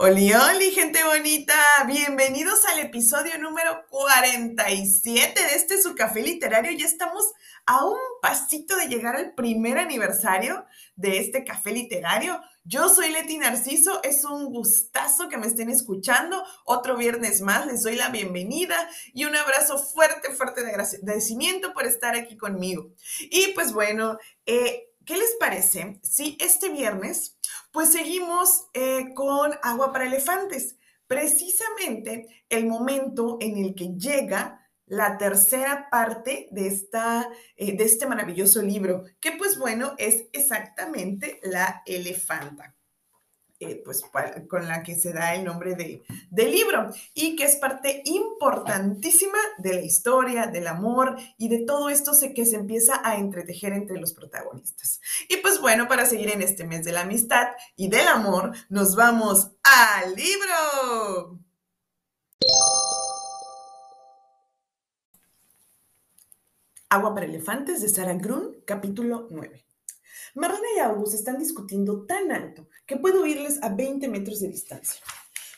Oli, oli, gente bonita. Bienvenidos al episodio número 47 de este su café literario. Ya estamos a un pasito de llegar al primer aniversario de este café literario. Yo soy Leti Narciso, es un gustazo que me estén escuchando. Otro viernes más, les doy la bienvenida y un abrazo fuerte, fuerte de agradecimiento por estar aquí conmigo. Y pues bueno, eh, ¿qué les parece si este viernes pues seguimos eh, con agua para elefantes. Precisamente el momento en el que llega la tercera parte de, esta, eh, de este maravilloso libro, que pues bueno, es exactamente la elefanta. Eh, pues con la que se da el nombre de, del libro y que es parte importantísima de la historia, del amor y de todo esto que se empieza a entretejer entre los protagonistas. Y pues bueno, para seguir en este mes de la amistad y del amor, nos vamos al libro. Agua para elefantes de Sarah Grun, capítulo 9. Marlene y August están discutiendo tan alto que puedo oírles a 20 metros de distancia.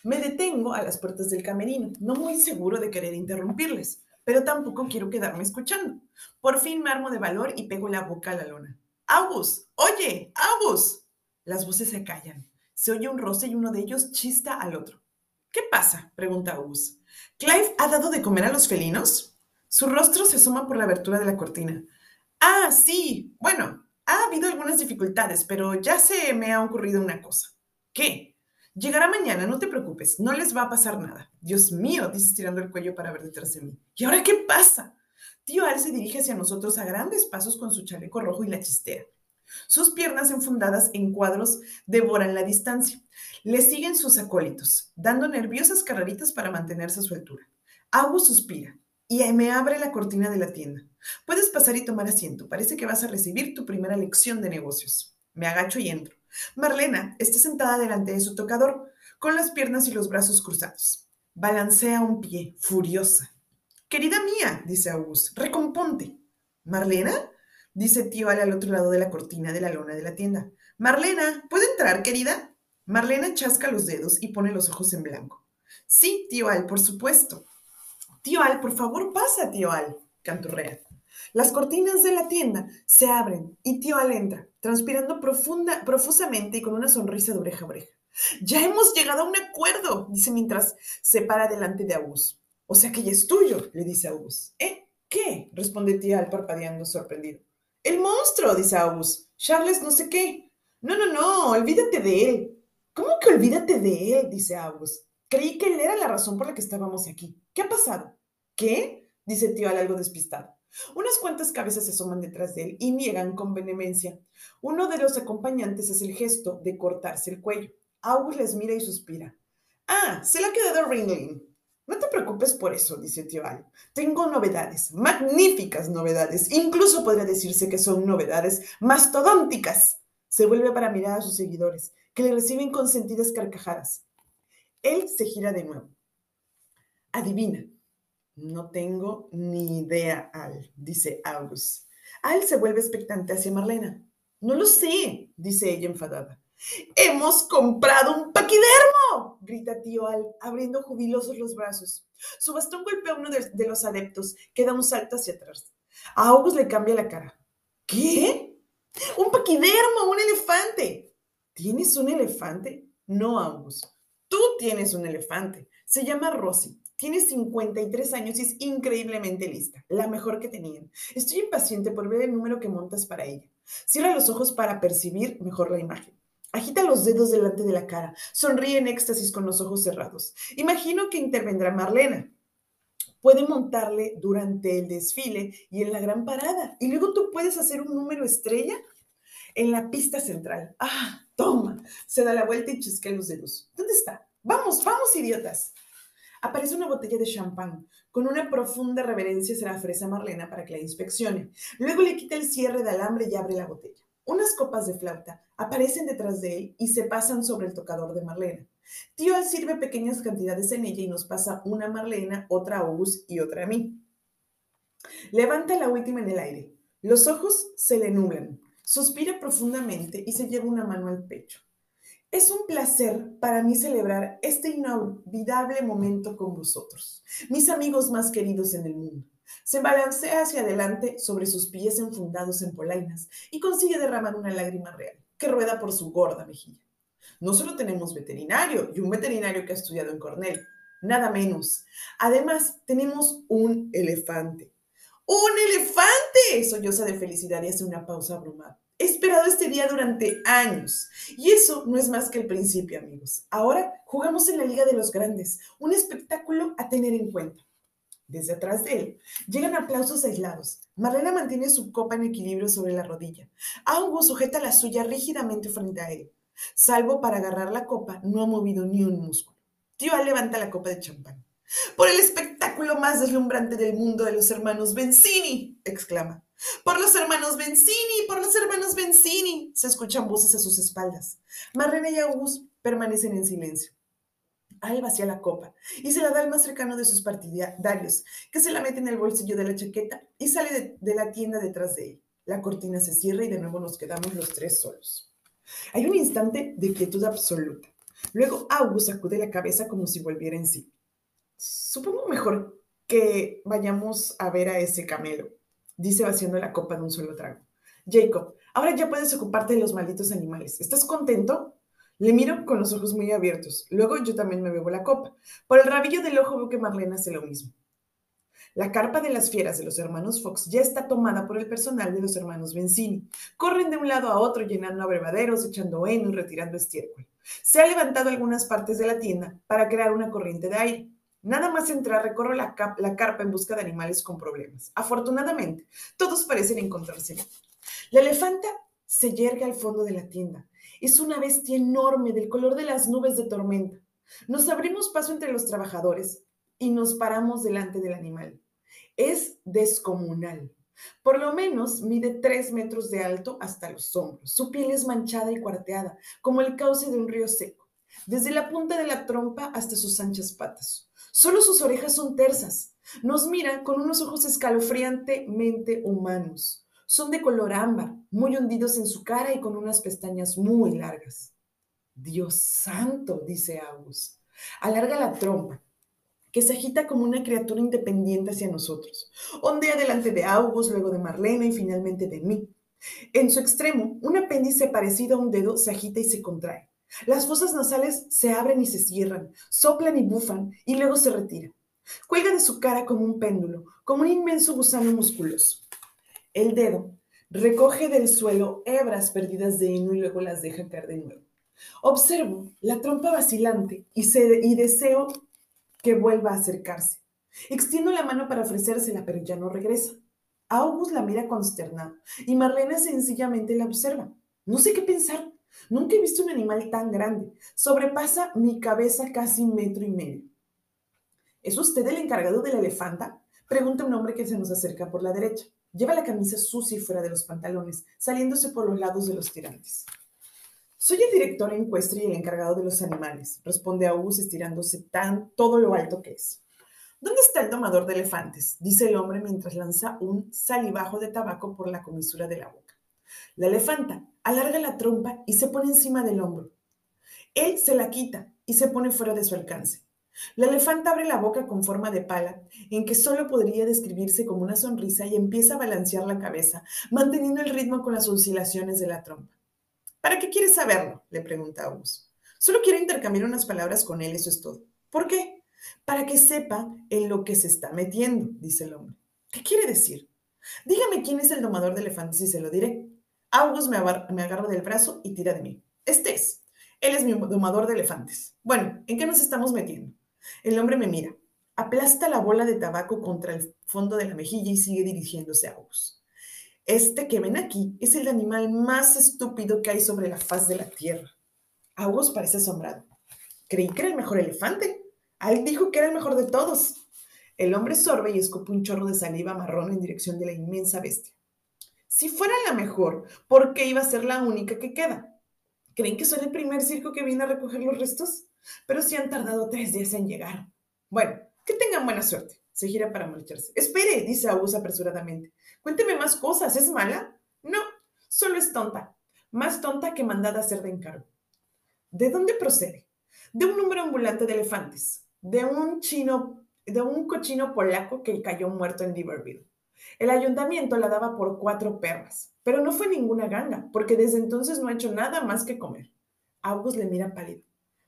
Me detengo a las puertas del camerino, no muy seguro de querer interrumpirles, pero tampoco quiero quedarme escuchando. Por fin me armo de valor y pego la boca a la lona. ¡August! ¡Oye! ¡August! Las voces se callan. Se oye un roce y uno de ellos chista al otro. ¿Qué pasa? pregunta August. ¿Clive ha dado de comer a los felinos? Su rostro se asoma por la abertura de la cortina. Ah, sí. Bueno, ha habido algunas dificultades, pero ya se me ha ocurrido una cosa. ¿Qué? Llegará mañana, no te preocupes, no les va a pasar nada. Dios mío, dice estirando el cuello para ver detrás de mí. ¿Y ahora qué pasa? Tío Al se dirige hacia nosotros a grandes pasos con su chaleco rojo y la chistera. Sus piernas enfundadas en cuadros devoran la distancia. Le siguen sus acólitos, dando nerviosas carreritas para mantenerse a su altura. Agu suspira y me abre la cortina de la tienda. Puedes pasar y tomar asiento. Parece que vas a recibir tu primera lección de negocios. Me agacho y entro. Marlena está sentada delante de su tocador, con las piernas y los brazos cruzados. Balancea un pie, furiosa. Querida mía, dice August, recomponte. ¿Marlena? dice tío Al al otro lado de la cortina de la lona de la tienda. Marlena, ¿puede entrar, querida? Marlena chasca los dedos y pone los ojos en blanco. Sí, tío Al, por supuesto. Tío Al, por favor, pasa, tío Al, canturrea. Las cortinas de la tienda se abren y tío Al entra, transpirando profunda, profusamente y con una sonrisa de oreja a oreja. Ya hemos llegado a un acuerdo, dice mientras se para delante de Agus. O sea que ya es tuyo, le dice Agus. ¿Eh? ¿Qué? responde tío Al parpadeando sorprendido. El monstruo, dice Agus. Charles no sé qué. No, no, no, olvídate de él. ¿Cómo que olvídate de él? dice Agus. Creí que él era la razón por la que estábamos aquí. ¿Qué ha pasado? ¿Qué? dice tío Al algo despistado. Unas cuantas cabezas se asoman detrás de él y niegan con vehemencia. Uno de los acompañantes hace el gesto de cortarse el cuello. August les mira y suspira. Ah, se le ha quedado Ringling. No te preocupes por eso, dice tío Al. Tengo novedades, magníficas novedades. Incluso podría decirse que son novedades mastodónticas. Se vuelve para mirar a sus seguidores, que le reciben con sentidas carcajadas. Él se gira de nuevo. Adivina, no tengo ni idea, Al, dice August. Al se vuelve expectante hacia Marlena. No lo sé, dice ella enfadada. ¡Hemos comprado un paquidermo! grita tío Al, abriendo jubilosos los brazos. Su bastón golpea a uno de, los adeptos, que da un salto hacia atrás. A August le cambia la cara. ¿Qué? ¡Un paquidermo! ¡Un elefante! ¿Tienes un elefante? No, August. Tú tienes un elefante. Se llama Rosy. Tiene 53 años y es increíblemente lista, la mejor que tenían. Estoy impaciente por ver el número que montas para ella. Cierra los ojos para percibir mejor la imagen. Agita los dedos delante de la cara. Sonríe en éxtasis con los ojos cerrados. Imagino que intervendrá Marlena. Puede montarle durante el desfile y en la gran parada. Y luego tú puedes hacer un número estrella en la pista central. Ah, toma. Se da la vuelta y chasquea los dedos. ¿Dónde está? Vamos, vamos, idiotas. Aparece una botella de champán. Con una profunda reverencia se la ofrece a Marlena para que la inspeccione. Luego le quita el cierre de alambre y abre la botella. Unas copas de flauta aparecen detrás de él y se pasan sobre el tocador de Marlena. Tío sirve pequeñas cantidades en ella y nos pasa una a Marlena, otra a Gus y otra a mí. Levanta la última en el aire. Los ojos se le nublan. Suspira profundamente y se lleva una mano al pecho. Es un placer para mí celebrar este inolvidable momento con vosotros, mis amigos más queridos en el mundo. Se balancea hacia adelante sobre sus pies enfundados en polainas y consigue derramar una lágrima real que rueda por su gorda mejilla. No solo tenemos veterinario y un veterinario que ha estudiado en Cornell, nada menos. Además, tenemos un elefante. ¡Un elefante! Solloza de felicidad y hace una pausa abrumada. He esperado este día durante años. Y eso no es más que el principio, amigos. Ahora jugamos en la Liga de los Grandes, un espectáculo a tener en cuenta. Desde atrás de él llegan aplausos aislados. Marlena mantiene su copa en equilibrio sobre la rodilla. Hugo sujeta la suya rígidamente frente a él. Salvo para agarrar la copa, no ha movido ni un músculo. Tío levanta la copa de champán. Por el espectáculo más deslumbrante del mundo de los hermanos Benzini, exclama. Por los hermanos Benzini, por los hermanos Benzini. Se escuchan voces a sus espaldas. Marlene y August permanecen en silencio. Al vacía la copa y se la da al más cercano de sus partidarios, que se la mete en el bolsillo de la chaqueta y sale de, la tienda detrás de él. La cortina se cierra y de nuevo nos quedamos los tres solos. Hay un instante de quietud absoluta. Luego August sacude la cabeza como si volviera en sí. Supongo mejor que vayamos a ver a ese camelo, dice vaciando la copa de un solo trago. Jacob, ahora ya puedes ocuparte de los malditos animales. ¿Estás contento? Le miro con los ojos muy abiertos. Luego yo también me bebo la copa. Por el rabillo del ojo veo que Marlene hace lo mismo. La carpa de las fieras de los hermanos Fox ya está tomada por el personal de los hermanos Benzini. Corren de un lado a otro llenando abrevaderos, echando heno y retirando estiércol. Se ha levantado algunas partes de la tienda para crear una corriente de aire. Nada más entrar, recorro la, carpa en busca de animales con problemas. Afortunadamente, todos parecen encontrarse La elefanta se yergue al fondo de la tienda. Es una bestia enorme del color de las nubes de tormenta. Nos abrimos paso entre los trabajadores y nos paramos delante del animal. Es descomunal. Por lo menos mide tres metros de alto hasta los hombros. Su piel es manchada y cuarteada, como el cauce de un río seco, desde la punta de la trompa hasta sus anchas patas. Solo sus orejas son tersas. Nos mira con unos ojos escalofriantemente humanos. Son de color ámbar, muy hundidos en su cara y con unas pestañas muy largas. Dios santo, dice August. Alarga la trompa, que se agita como una criatura independiente hacia nosotros. Ondea delante de August, luego de Marlena y finalmente de mí. En su extremo, un apéndice parecido a un dedo se agita y se contrae. Las fosas nasales se abren y se cierran, soplan y bufan y luego se retiran. Cuelga de su cara como un péndulo, como un inmenso gusano musculoso. El dedo recoge del suelo hebras perdidas de heno y luego las deja caer de nuevo. Observo la trompa vacilante y, deseo que vuelva a acercarse. Extiendo la mano para ofrecérsela, pero ya no regresa. August la mira consternado y Marlene sencillamente la observa. No sé qué pensar. Nunca he visto un animal tan grande. Sobrepasa mi cabeza casi un metro y medio. ¿Es usted el encargado de la elefanta? Pregunta un hombre que se nos acerca por la derecha. Lleva la camisa sucia fuera de los pantalones, saliéndose por los lados de los tirantes. Soy el director encuestre y el encargado de los animales, responde August estirándose tan todo lo alto que es. ¿Dónde está el domador de elefantes? dice el hombre mientras lanza un salivajo de tabaco por la comisura de la boca. La elefanta alarga la trompa y se pone encima del hombro. Él se la quita y se pone fuera de su alcance. La elefanta abre la boca con forma de pala, en que solo podría describirse como una sonrisa y empieza a balancear la cabeza, manteniendo el ritmo con las oscilaciones de la trompa. ¿Para qué quieres saberlo? le pregunta August. Solo quiero intercambiar unas palabras con él, eso es todo. ¿Por qué? Para que sepa en lo que se está metiendo, dice el hombre. ¿Qué quiere decir? Dígame quién es el domador de elefantes y se lo diré. August me, agarra del brazo y tira de mí. Este es. Él es mi domador de elefantes. Bueno, ¿en qué nos estamos metiendo? El hombre me mira, aplasta la bola de tabaco contra el fondo de la mejilla y sigue dirigiéndose a August. Este que ven aquí es el animal más estúpido que hay sobre la faz de la tierra. August parece asombrado. Creí que era el mejor elefante. Él dijo que era el mejor de todos. El hombre sorbe y escupe un chorro de saliva marrón en dirección de la inmensa bestia. Si fuera la mejor, ¿por qué iba a ser la única que queda? ¿Creen que soy el primer circo que viene a recoger los restos? Pero si han tardado tres días en llegar. Bueno, que tengan buena suerte. Se gira para marcharse. Espere, dice August apresuradamente. Cuénteme más cosas. ¿Es mala? No, solo es tonta. Más tonta que mandada a hacer de encargo. ¿De dónde procede? De un número ambulante de elefantes, de un chino, de un cochino polaco que cayó muerto en Liverpool. El ayuntamiento la daba por cuatro perras, pero no fue ninguna ganga, porque desde entonces no ha hecho nada más que comer. August le mira pálido.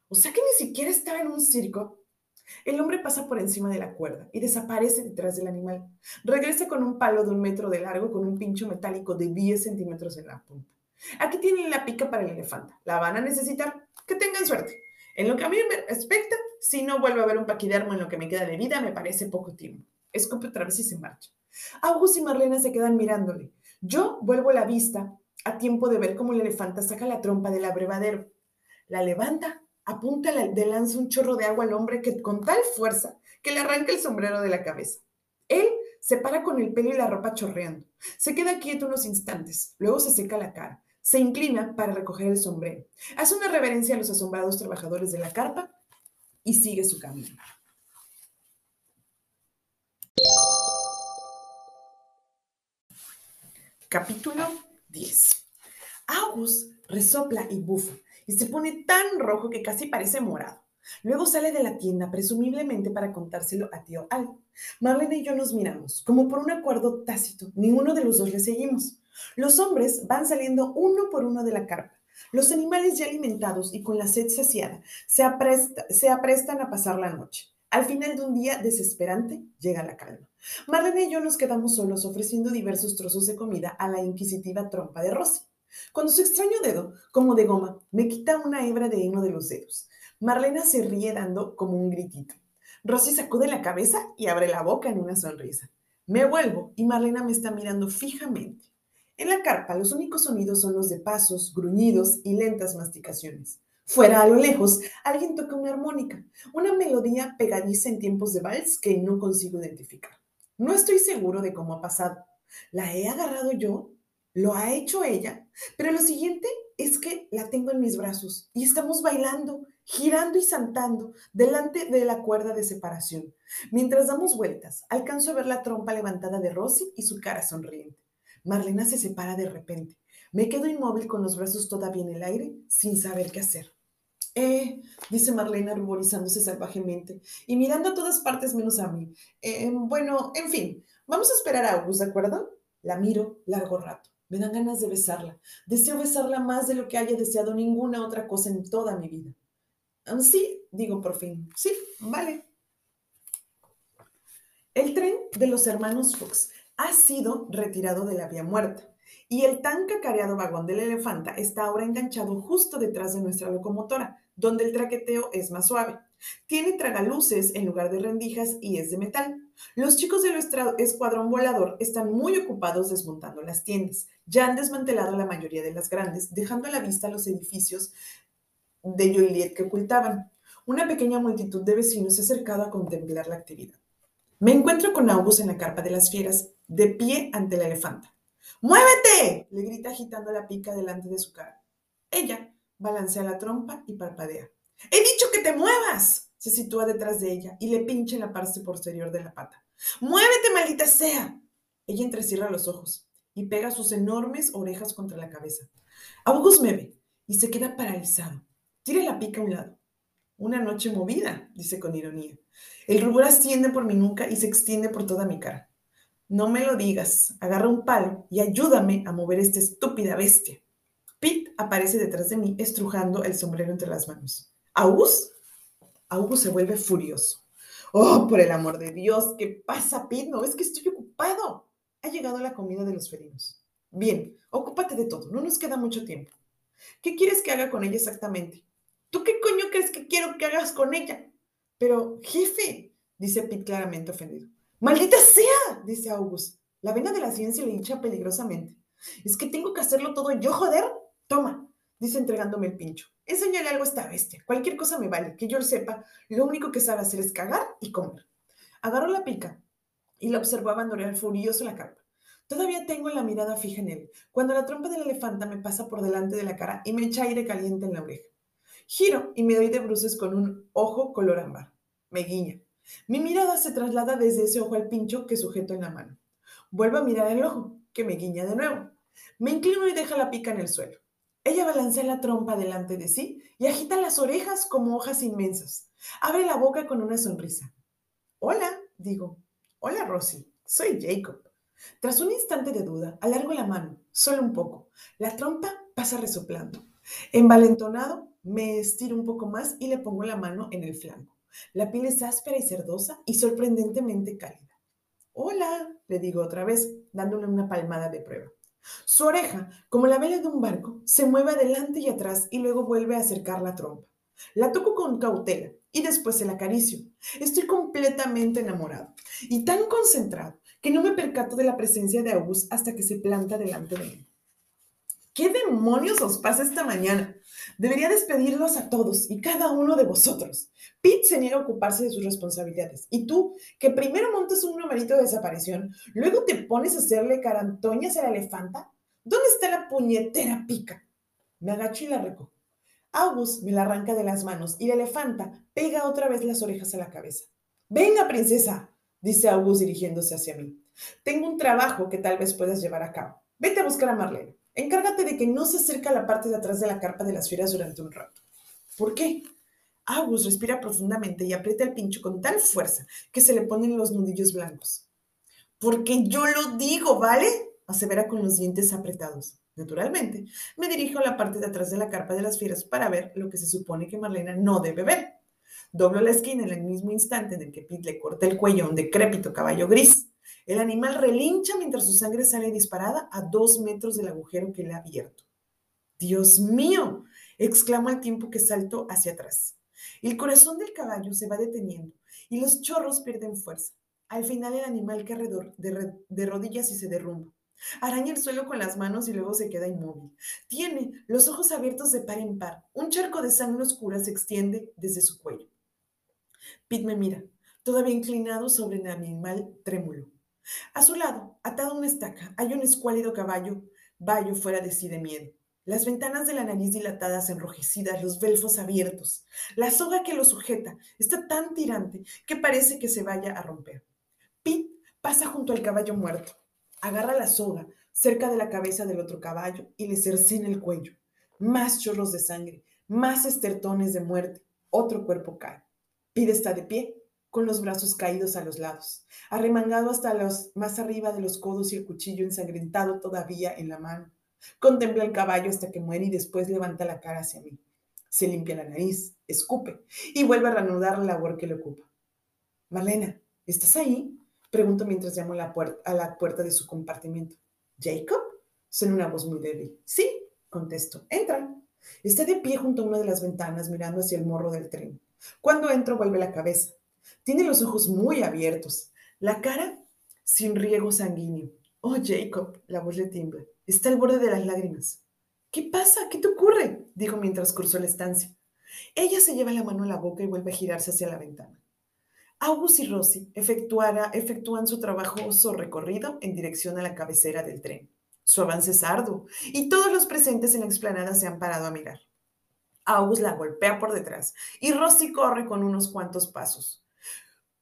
O sea que ni siquiera estaba en un circo. El hombre pasa por encima de la cuerda y desaparece detrás del animal. Regresa con un palo de un metro de largo con un pincho metálico de 10 centímetros en la punta. Aquí tienen la pica para el elefante. La van a necesitar. Que tengan suerte. En lo que a mí me respecta, si no vuelvo a ver un paquidermo en lo que me queda de vida, me parece poco tiempo. Escupe otra vez y se marcha. August y Marlena se quedan mirándole. Yo vuelvo la vista a tiempo de ver cómo el elefante saca la trompa del abrevadero. La levanta, apunta de lanza un chorro de agua al hombre que con tal fuerza que le arranca el sombrero de la cabeza. Él se para con el pelo y la ropa chorreando. Se queda quieto unos instantes, luego se seca la cara. Se inclina para recoger el sombrero. Hace una reverencia a los asombrados trabajadores de la carpa y sigue su camino. Capítulo 10. August resopla y bufa y se pone tan rojo que casi parece morado. Luego sale de la tienda, presumiblemente para contárselo a tío Al. Marlene y yo nos miramos, como por un acuerdo tácito. Ninguno de los dos le seguimos. Los hombres van saliendo uno por uno de la carpa. Los animales ya alimentados y con la sed saciada se, se aprestan a pasar la noche. Al final de un día desesperante llega la calma. Marlene y yo nos quedamos solos ofreciendo diversos trozos de comida a la inquisitiva trompa de Rosy. Cuando su extraño dedo, como de goma, me quita una hebra de heno de los dedos, Marlena se ríe dando como un gritito. Rosy sacude la cabeza y abre la boca en una sonrisa. Me vuelvo y Marlena me está mirando fijamente. En la carpa los únicos sonidos son los de pasos, gruñidos y lentas masticaciones. Fuera a lo lejos, alguien toca una armónica, una melodía pegadiza en tiempos de vals que no consigo identificar. No estoy seguro de cómo ha pasado. ¿La he agarrado yo? ¿Lo ha hecho ella? Pero lo siguiente es que la tengo en mis brazos y estamos bailando, girando y saltando delante de la cuerda de separación. Mientras damos vueltas, alcanzo a ver la trompa levantada de Rosy y su cara sonriente. Marlena se separa de repente. Me quedo inmóvil con los brazos todavía en el aire, sin saber qué hacer. Eh, dice Marlena ruborizándose salvajemente y mirando a todas partes menos a mí. Eh, bueno, en fin, vamos a esperar a August, ¿de acuerdo? La miro largo rato. Me dan ganas de besarla. Deseo besarla más de lo que haya deseado ninguna otra cosa en toda mi vida. Ah, sí, digo por fin. Sí, vale. El tren de los hermanos Fox ha sido retirado de la vía muerta y el tan cacareado vagón del elefanta está ahora enganchado justo detrás de nuestra locomotora, donde el traqueteo es más suave. Tiene tragaluces en lugar de rendijas y es de metal. Los chicos del escuadrón volador están muy ocupados desmontando las tiendas. Ya han desmantelado la mayoría de las grandes, dejando a la vista los edificios de Joliet que ocultaban. Una pequeña multitud de vecinos se ha acercado a contemplar la actividad. Me encuentro con August en la carpa de las fieras, de pie ante la elefanta. ¡Muévete! le grita agitando la pica delante de su cara. Ella balancea la trompa y parpadea. ¡He dicho que te muevas! Se sitúa detrás de ella y le pincha en la parte posterior de la pata. ¡Muévete, maldita sea! Ella entrecierra los ojos y pega sus enormes orejas contra la cabeza. August me ve y se queda paralizado. Tira la pica a un lado. Una noche movida, dice con ironía. El rubor asciende por mi nuca y se extiende por toda mi cara. No me lo digas. Agarra un palo y ayúdame a mover esta estúpida bestia. Pete aparece detrás de mí, estrujando el sombrero entre las manos. ¿August? August se vuelve furioso. Oh, por el amor de Dios, ¿qué pasa, Pete? ¿No ves que estoy ocupado? Ha llegado la comida de los felinos. Bien, ocúpate de todo, no nos queda mucho tiempo. ¿Qué quieres que haga con ella exactamente? ¿Tú qué coño crees que quiero que hagas con ella? Pero, jefe, dice Pete claramente ofendido. ¡Maldita sea! dice August. La vena de la ciencia le hincha peligrosamente. ¿Es que tengo que hacerlo todo yo, joder? Toma, dice entregándome el pincho. Enséñale algo a esta bestia. Cualquier cosa me vale, que yo lo sepa. Lo único que sabe hacer es cagar y comer. Agarró la pica y la observó abandonar furioso la carpa. Todavía tengo la mirada fija en él, cuando la trompa del elefanta me pasa por delante de la cara y me echa aire caliente en la oreja. Giro y me doy de bruces con un ojo color ámbar. Me guiña. Mi mirada se traslada desde ese ojo al pincho que sujeto en la mano. Vuelvo a mirar el ojo, que me guiña de nuevo. Me inclino y deja la pica en el suelo. Ella balancea la trompa delante de sí y agita las orejas como hojas inmensas. Abre la boca con una sonrisa. Hola, digo. Hola, Rosy. Soy Jacob. Tras un instante de duda, alargo la mano, solo un poco. La trompa pasa resoplando. Envalentonado, me estiro un poco más y le pongo la mano en el flanco. La piel es áspera y cerdosa y sorprendentemente cálida. Hola, le digo otra vez, dándole una palmada de prueba. Su oreja, como la vela de un barco, se mueve adelante y atrás y luego vuelve a acercar la trompa. La toco con cautela y después se la acaricio. Estoy completamente enamorado y tan concentrado que no me percato de la presencia de August hasta que se planta delante de mí. ¿Qué demonios os pasa esta mañana? Debería despedirlos a todos y cada uno de vosotros. Pete se niega a ocuparse de sus responsabilidades. Y tú, que primero montas un numerito de desaparición, luego te pones a hacerle carantoñas a la elefanta. ¿Dónde está la puñetera pica? Me agacho y la recojo. August me la arranca de las manos y la elefanta pega otra vez las orejas a la cabeza. Venga, princesa, dice August dirigiéndose hacia mí. Tengo un trabajo que tal vez puedas llevar a cabo. Vete a buscar a Marlene. Encárgate de que no se acerque a la parte de atrás de la carpa de las fieras durante un rato. ¿Por qué? August respira profundamente y aprieta el pincho con tal fuerza que se le ponen los nudillos blancos. Porque yo lo digo, ¿vale? asevera con los dientes apretados. Naturalmente, me dirijo a la parte de atrás de la carpa de las fieras para ver lo que se supone que Marlena no debe ver. Doblo la esquina en el mismo instante en el que Pete le corta el cuello a un decrépito caballo gris. El animal relincha mientras su sangre sale disparada a dos metros del agujero que le ha abierto. ¡Dios mío! exclamo al tiempo que salto hacia atrás. El corazón del caballo se va deteniendo y los chorros pierden fuerza. Al final el animal cae de, de rodillas y se derrumba. Araña el suelo con las manos y luego se queda inmóvil. Tiene los ojos abiertos de par en par. Un charco de sangre oscura se extiende desde su cuello. Pete me mira, todavía inclinado sobre el animal trémulo. A su lado, atado a una estaca, hay un escuálido caballo, vallo fuera de sí de miedo. Las ventanas de la nariz dilatadas, enrojecidas, los belfos abiertos. La soga que lo sujeta está tan tirante que parece que se vaya a romper. Pete pasa junto al caballo muerto, agarra la soga cerca de la cabeza del otro caballo y le cercena el cuello. Más chorros de sangre, más estertones de muerte. Otro cuerpo cae. Pete está de pie, con los brazos caídos a los lados, arremangado hasta los más arriba de los codos y el cuchillo ensangrentado todavía en la mano. Contempla el caballo hasta que muere y después levanta la cara hacia mí. Se limpia la nariz, escupe y vuelve a reanudar la labor que le ocupa. Marlena, ¿estás ahí? Pregunto mientras llamo a la, puerta, de su compartimiento. ¿Jacob? Suena una voz muy débil. Sí, contesto. Entra. Está de pie junto a una de las ventanas mirando hacia el morro del tren. Cuando entro vuelve la cabeza. Tiene los ojos muy abiertos, la cara sin riego sanguíneo. Oh, Jacob, la voz le tiembla. Está al borde de las lágrimas. ¿Qué pasa? ¿Qué te ocurre? dijo mientras cruzó la estancia. Ella se lleva la mano a la boca y vuelve a girarse hacia la ventana. August y Rosy efectúan su trabajoso recorrido en dirección a la cabecera del tren. Su avance es arduo y todos los presentes en la explanada se han parado a mirar. August la golpea por detrás y Rosy corre con unos cuantos pasos.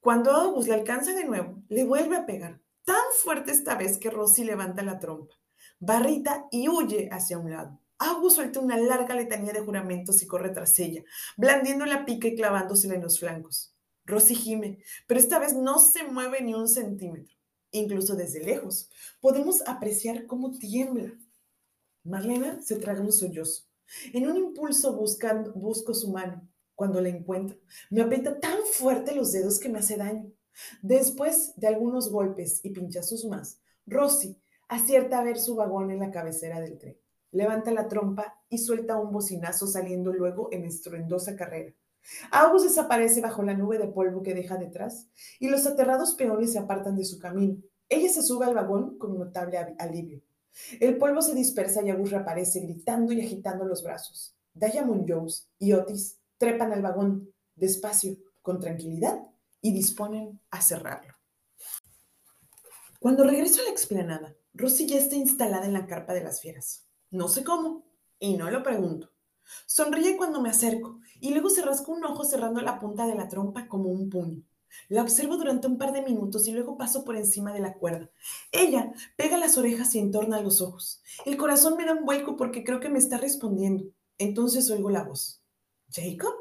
Cuando August le alcanza de nuevo, le vuelve a pegar, tan fuerte esta vez que Rosy levanta la trompa, barrita y huye hacia un lado. August suelta una larga letanía de juramentos y corre tras ella, blandiendo la pica y clavándosela en los flancos. Rosy gime, pero esta vez no se mueve ni un centímetro. Incluso desde lejos podemos apreciar cómo tiembla. Marlena se traga un sollozo. En un impulso buscando, busco su mano, cuando la encuentro. Me aprieta tan fuerte los dedos que me hace daño. Después de algunos golpes y pinchazos más, Rosy acierta a ver su vagón en la cabecera del tren. Levanta la trompa y suelta un bocinazo saliendo luego en estruendosa carrera. August desaparece bajo la nube de polvo que deja detrás y los aterrados peones se apartan de su camino. Ella se sube al vagón con notable alivio. El polvo se dispersa y August reaparece gritando y agitando los brazos. Diamond Jones y Otis trepan al vagón despacio, con tranquilidad, y disponen a cerrarlo. Cuando regreso a la explanada, Rosy ya está instalada en la carpa de las fieras. No sé cómo, y no lo pregunto. Sonríe cuando me acerco, y luego se rasca un ojo cerrando la punta de la trompa como un puño. La observo durante un par de minutos y luego paso por encima de la cuerda. Ella pega las orejas y entorna los ojos. El corazón me da un vuelco porque creo que me está respondiendo. Entonces oigo la voz. ¿Jacob?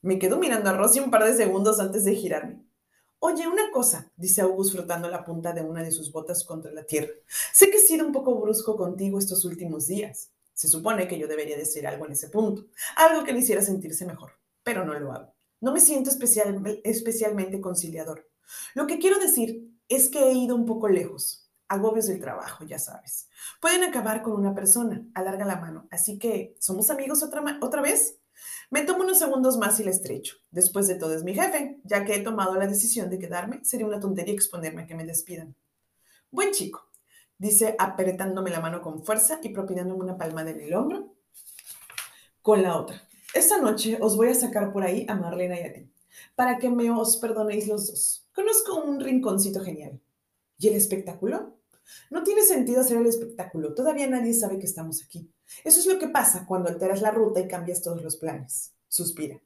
Me quedo mirando a Rosy un par de segundos antes de girarme. Oye, una cosa, dice August frotando la punta de una de sus botas contra la tierra. Sé que he sido un poco brusco contigo estos últimos días. Se supone que yo debería decir algo en ese punto, algo que le hiciera sentirse mejor, pero no lo hago. No me siento especial, especialmente conciliador. Lo que quiero decir es que he ido un poco lejos. Agobios del trabajo, ya sabes. Pueden acabar con una persona, alarga la mano. Así que, ¿somos amigos otra, otra vez? Me tomo unos segundos más y le estrecho. Después de todo es mi jefe, ya que he tomado la decisión de quedarme, sería una tontería exponerme a que me despidan. Buen chico, dice apretándome la mano con fuerza y propinándome una palmada en el hombro con la otra. Esta noche os voy a sacar por ahí a Marlena y a ti, para que me os perdonéis los dos. Conozco un rinconcito genial. ¿Y el espectáculo? No tiene sentido hacer el espectáculo, todavía nadie sabe que estamos aquí. Eso es lo que pasa cuando alteras la ruta y cambias todos los planes. Suspira.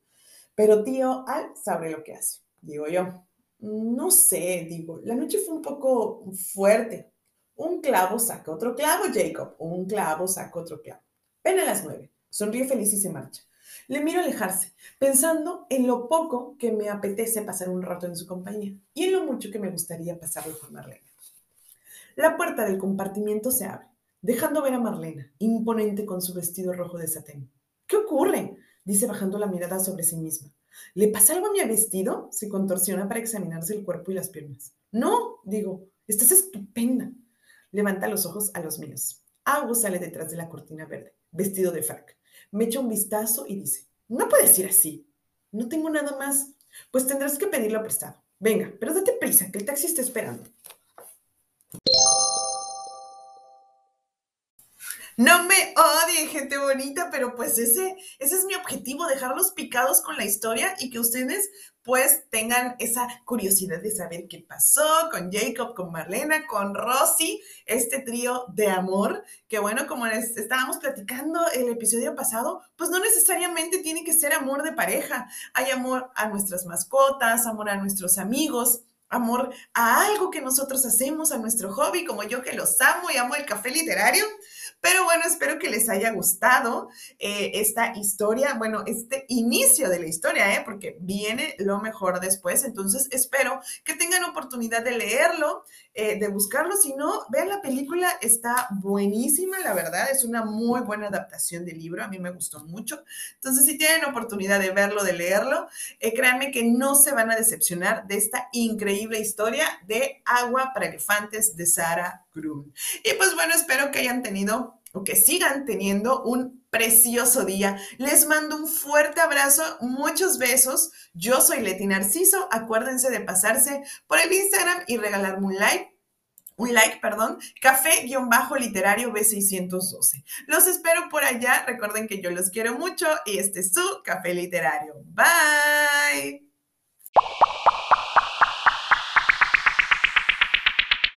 Pero tío Al sabe lo que hace, digo yo. No sé, digo, la noche fue un poco fuerte. Un clavo saca otro clavo, Jacob. Un clavo saca otro clavo. Ven a las nueve. Sonríe feliz y se marcha. Le miro alejarse, pensando en lo poco que me apetece pasar un rato en su compañía y en lo mucho que me gustaría pasarlo con Marlena. La puerta del compartimiento se abre, dejando ver a Marlena, imponente con su vestido rojo de satén. ¿Qué ocurre? dice bajando la mirada sobre sí misma. ¿Le pasa algo a mi vestido? Se contorsiona para examinarse el cuerpo y las piernas. No, digo, estás estupenda. Levanta los ojos a los míos. Agua sale detrás de la cortina verde, vestido de frac me echa un vistazo y dice, no puedes ir así. No tengo nada más. Pues tendrás que pedirlo prestado. Venga, pero date prisa, que el taxi está esperando. No me odien, gente bonita, pero pues ese, ese es mi objetivo, dejarlos picados con la historia y que ustedes pues tengan esa curiosidad de saber qué pasó con Jacob, con Marlena, con Rosy, este trío de amor, que bueno, como les estábamos platicando el episodio pasado, pues no necesariamente tiene que ser amor de pareja, hay amor a nuestras mascotas, amor a nuestros amigos, amor a algo que nosotros hacemos, a nuestro hobby, como yo que los amo y amo el café literario. Pero bueno, espero que les haya gustado eh, esta historia, bueno, este inicio de la historia, ¿eh? porque viene lo mejor después. Entonces, espero que tengan oportunidad de leerlo, eh, de buscarlo. Si no, vean la película, está buenísima, la verdad, es una muy buena adaptación del libro, a mí me gustó mucho. Entonces, si tienen oportunidad de verlo, de leerlo, eh, créanme que no se van a decepcionar de esta increíble historia de Agua para Elefantes de Sara Grun. Y pues bueno, espero que hayan tenido o que sigan teniendo un precioso día. Les mando un fuerte abrazo, muchos besos. Yo soy Leti Narciso. Acuérdense de pasarse por el Instagram y regalarme un like. Un like, perdón, café-literario B612. Los espero por allá. Recuerden que yo los quiero mucho y este es su café literario. Bye.